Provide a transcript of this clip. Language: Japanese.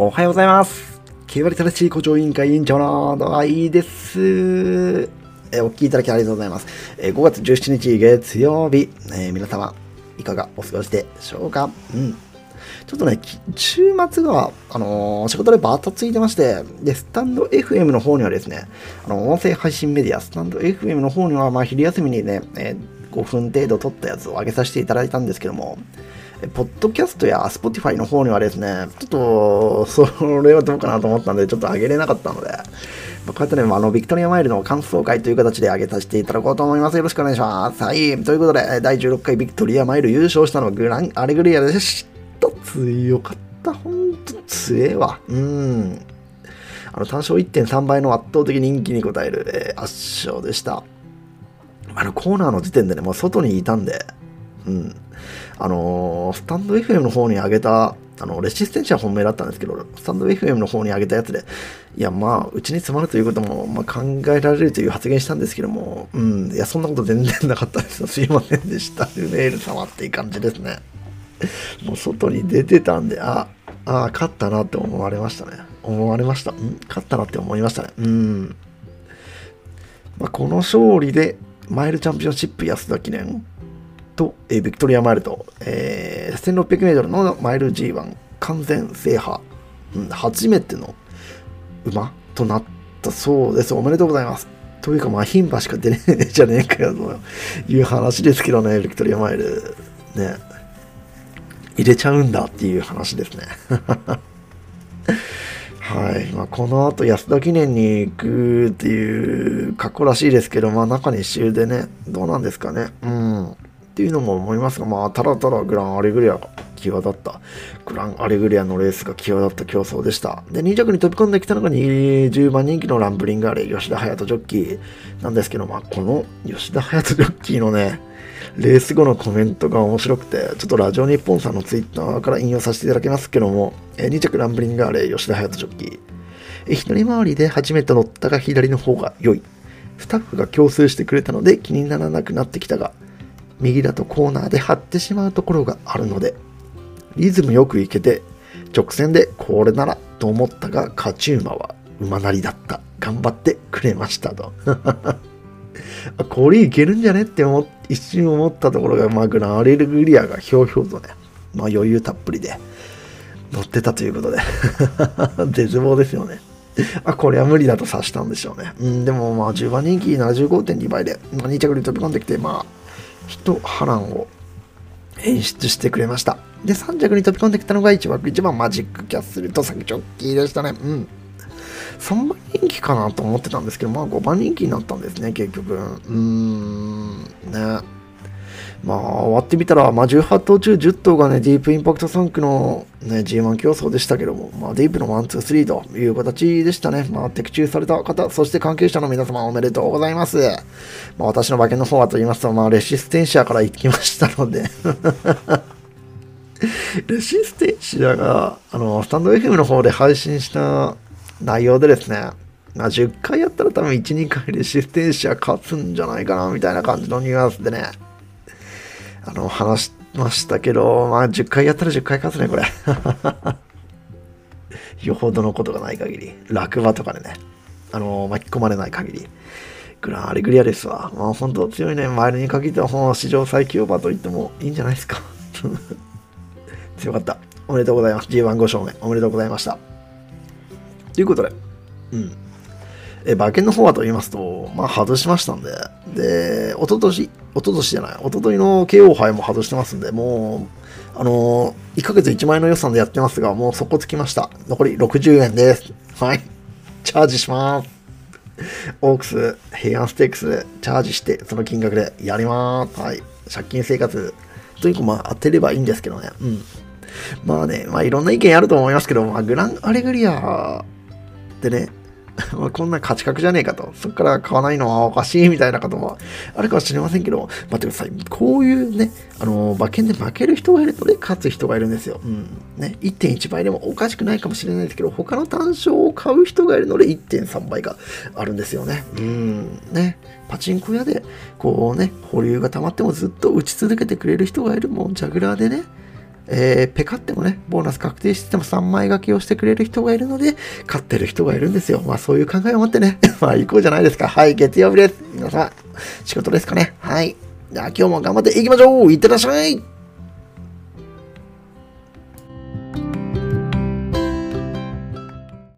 おはようございます。9割正しい古城委員会委員長の野川いいです。えお聞きいただきありがとうございます。えー5月17日月曜日、えー皆様、いかがお過ごしでしょうか？うん。ちょっとね、週末が、あのー仕事でバタついてまして、で、スタンド FM の方にはですね、あの、音声配信メディア、スタンド FM の方には、まあ、昼休みにね、えー5分程度撮ったやつを上げさせていただいたんですけども、ポッドキャストや Spotify の方にはですね、ちょっと、それはどうかなと思ったんで、ちょっと上げれなかったので、まあこうやってね、あの、ビクトリアマイルの感想会という形で上げさせていただこうと思います。よろしくお願いします。はい。ということで、第16回ビクトリアマイル優勝したのはグランアレグリアでした。強かった。ほんと強えわ。うん。あの、単勝1.3倍の圧倒的人気に応える、えー圧勝でした。あの、コーナーの時点でね、もう外にいたんで、うん。あのースタンド FM の方に上げた、あの、レシステンシア本命だったんですけど、スタンド FM の方に上げたやつで、いや、まあ、うちに詰まるということも、まあ、考えられるという発言したんですけども、うん、いや、そんなこと全然なかったです。すいませんでした。ルメール様っていう感じですね。もう外に出てたんで、あ、あ、勝ったなって思われましたね。思われました。ん勝ったなって思いましたね。うん。まあ、この勝利で、マイルチャンピオンシップ安田記念と、えービクトリアマイルと、えー、1600m のマイル G1 完全制覇、うん、初めての馬となったそうです。おめでとうございます。というか、まあ、牝馬しか出ねえじゃねえかよという話ですけどね、ビクトリアマイル。ね。入れちゃうんだっていう話ですね。はい。まあ、この後安田記念に行くっていう格好らしいですけど、まあ中に週でね、どうなんですかね。うん。っていうのも思いますが、まあ、ただただグランアレグリアが際立った、グランアレグリアのレースが際立った競争でした。で、2着に飛び込んできたのが10番人気のランブリンガーレ、吉田隼人ジョッキーなんですけど、まあ、この吉田隼人ジョッキーのね、レース後のコメントが面白くて、ちょっとラジオ日本さんのツイッターから引用させていただきますけども、え2着ランブリンガーレ、吉田隼人ジョッキー。え左回りで初めて乗ったが左の方が良い。スタッフが強制してくれたので気にならなくなってきたが、右だとコーナーで張ってしまうところがあるので、リズムよくいけて、直線でこれならと思ったが、勝ち馬は馬なりだった。頑張ってくれましたと。これいけるんじゃねって思一瞬思ったところが、まあ、グランアレルグリアがひょうひょうとね、まあ、余裕たっぷりで乗ってたということで、絶望ですよね。あ、これは無理だと察したんでしょうね。うん、でもまあ10番人気75.2倍で、まあ、2着に飛び込んできて、まあ、一波乱を演出してくれました。で、3着に飛び込んできたのが1枠1番マジックキャッスルとサキチョッキーでしたね。うん。3番人気かなと思ってたんですけど、まあ5番人気になったんですね、結局。うーん、ね。まあ、終わってみたら、まあ、18頭中10頭がね、ディープインパクト3区の、ね、G1 競争でしたけども、まあ、ディープの1、2、3という形でしたね。まあ、的中された方、そして関係者の皆様おめでとうございます。まあ、私の馬券の方はと言いますと、まあ、レシステンシアから行きましたので、レシステンシアが、あの、スタンド FM の方で配信した内容でですね、まあ、10回やったら多分1、2回レシステンシア勝つんじゃないかな、みたいな感じのニュアンスでね、あの、話しましたけど、まあ、10回やったら10回勝つね、これ。よほどのことがない限り、落馬とかでね、あの、巻き込まれない限り、グランアレグリアですわ。まあ、本当強いね、マイルに限っては、もう史上最強馬と言ってもいいんじゃないですか。強かった。おめでとうございます。G15 勝目、おめでとうございました。ということで、うん。え、馬券の方はと言いますと、まあ、外しましたんで、で、一昨年、一昨年じゃない、一昨日の KO 杯も外してますんで、もう、あのー、1ヶ月1万円の予算でやってますが、もう底つきました。残り60円です。はい。チャージします。オークス、平安ステークス、チャージして、その金額でやります。はい。借金生活、とにかくまあ当てればいいんですけどね。うん。まあね、まあいろんな意見あると思いますけど、まあ、グランアレグリアってね、こんな価値格じゃねえかと、そこから買わないのはおかしいみたいな方もあるかもしれませんけど、待ってください。こういうね、あの、馬券で負ける人がいるので勝つ人がいるんですよ。うん。ね、1.1倍でもおかしくないかもしれないですけど、他の単勝を買う人がいるので1.3倍があるんですよね。うん。ね。パチンコ屋で、こうね、保留が溜まってもずっと打ち続けてくれる人がいる、もうジャグラーでね、えー、ペカってもね、ボーナス確定してても3枚書きをしてくれる人がいるので、勝ってる人がいるんですよ。まあそういう考えを持ってね、まあ行こうじゃないですか。はい、月曜日です。皆さん、仕事ですかね。はい。じゃあ今日も頑張っていきましょういってらっしゃい